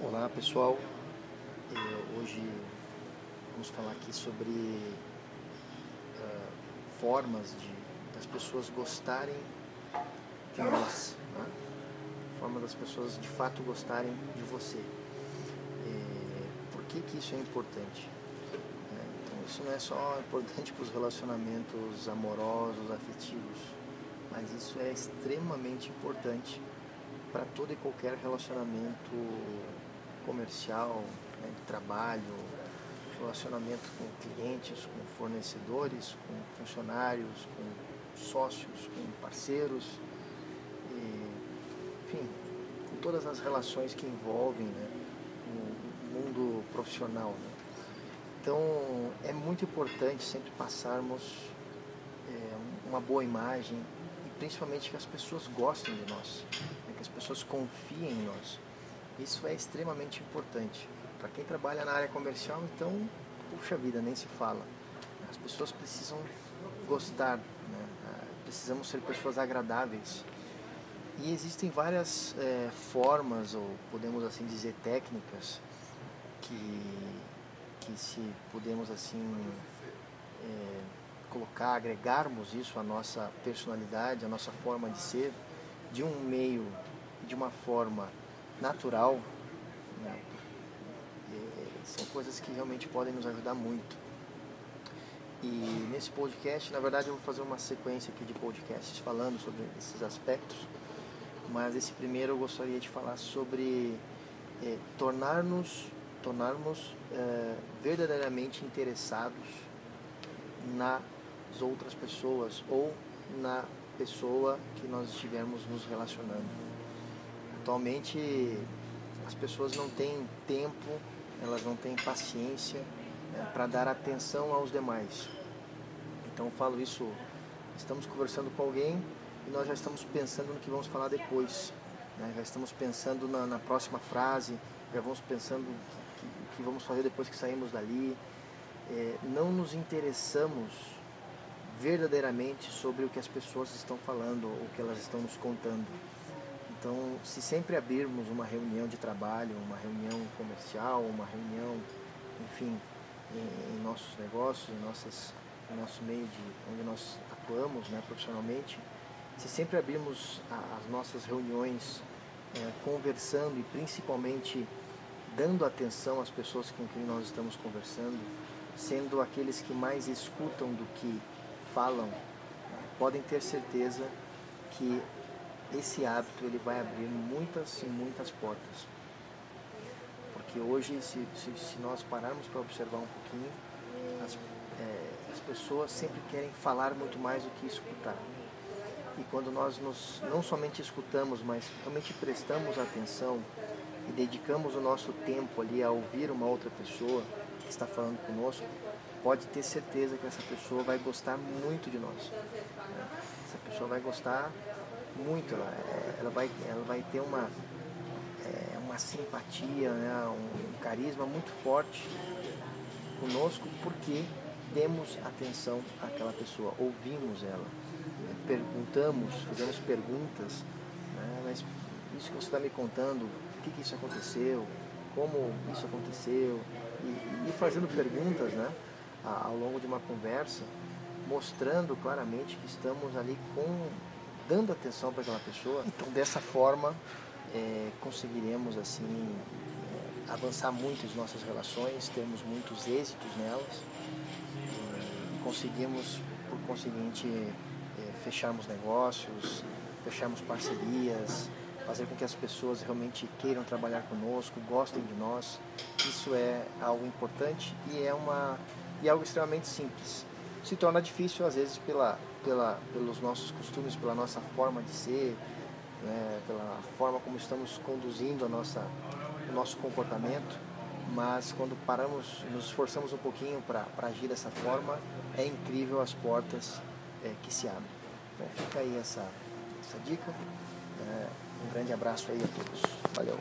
Olá pessoal, é, hoje vamos falar aqui sobre uh, formas de das pessoas gostarem de nós, né? forma das pessoas de fato gostarem de você. É, por que, que isso é importante? É, então isso não é só importante para os relacionamentos amorosos, afetivos, mas isso é extremamente importante para todo e qualquer relacionamento comercial, né, de trabalho, relacionamento com clientes, com fornecedores, com funcionários, com sócios, com parceiros, e, enfim, com todas as relações que envolvem né, o mundo profissional. Né. Então é muito importante sempre passarmos é, uma boa imagem e principalmente que as pessoas gostem de nós, né, que as pessoas confiem em nós. Isso é extremamente importante. Para quem trabalha na área comercial, então, puxa vida, nem se fala. As pessoas precisam gostar, né? Ah, precisamos ser pessoas agradáveis. E existem várias é, formas, ou podemos assim dizer, técnicas, que, que se podemos assim é, colocar, agregarmos isso à nossa personalidade, à nossa forma de ser, de um meio, de uma forma natural, né? são coisas que realmente podem nos ajudar muito. E nesse podcast, na verdade, eu vou fazer uma sequência aqui de podcasts falando sobre esses aspectos, mas esse primeiro eu gostaria de falar sobre é, tornar-nos tornarmos é, verdadeiramente interessados nas outras pessoas ou na pessoa que nós estivermos nos relacionando. Atualmente as pessoas não têm tempo, elas não têm paciência né, para dar atenção aos demais. Então eu falo isso, estamos conversando com alguém e nós já estamos pensando no que vamos falar depois. Né? Já estamos pensando na, na, próxima frase, já vamos pensando o que, que, vamos fazer depois que saímos dali. É, não nos interessamos verdadeiramente sobre o que as pessoas estão falando, o que elas estão nos contando. Então, se sempre abrirmos uma reunião de trabalho, uma reunião comercial, uma reunião, enfim, em, em nossos negócios, em, nossas, em nosso meio de onde nós atuamos né, profissionalmente, se sempre abrirmos a, as nossas reuniões é, conversando e principalmente dando atenção às pessoas com quem nós estamos conversando, sendo aqueles que mais escutam do que falam, podem ter certeza que esse hábito ele vai abrir muitas e muitas portas. Porque hoje, se, se, se nós pararmos para observar um pouquinho, as, é, as pessoas sempre querem falar muito mais do que escutar. E quando nós nos, não somente escutamos, mas realmente prestamos atenção e dedicamos o nosso tempo ali a ouvir uma outra pessoa que está falando conosco, pode ter certeza que essa pessoa vai gostar muito de nós. Né? Essa pessoa vai gostar muito, ela, é, ela, vai, ela vai ter uma, é, uma simpatia, né, um carisma muito forte conosco porque demos atenção àquela pessoa, ouvimos ela, perguntamos, fizemos perguntas, né, mas isso que você está me contando, o que, que isso aconteceu, como isso aconteceu, e, e fazendo perguntas né, ao longo de uma conversa, mostrando claramente que estamos ali com dando atenção para aquela pessoa. Então, dessa forma, é, conseguiremos assim é, avançar muito as nossas relações, termos muitos êxitos nelas, conseguimos, por conseguinte, é, fecharmos negócios, fecharmos parcerias, fazer com que as pessoas realmente queiram trabalhar conosco, gostem de nós. Isso é algo importante e é uma e algo extremamente simples se torna difícil às vezes pela, pela, pelos nossos costumes, pela nossa forma de ser, né, pela forma como estamos conduzindo a nossa, o nosso comportamento. Mas quando paramos, nos esforçamos um pouquinho para agir dessa forma, é incrível as portas é, que se abrem. Então fica aí essa, essa dica. É, um grande abraço aí a todos. Valeu!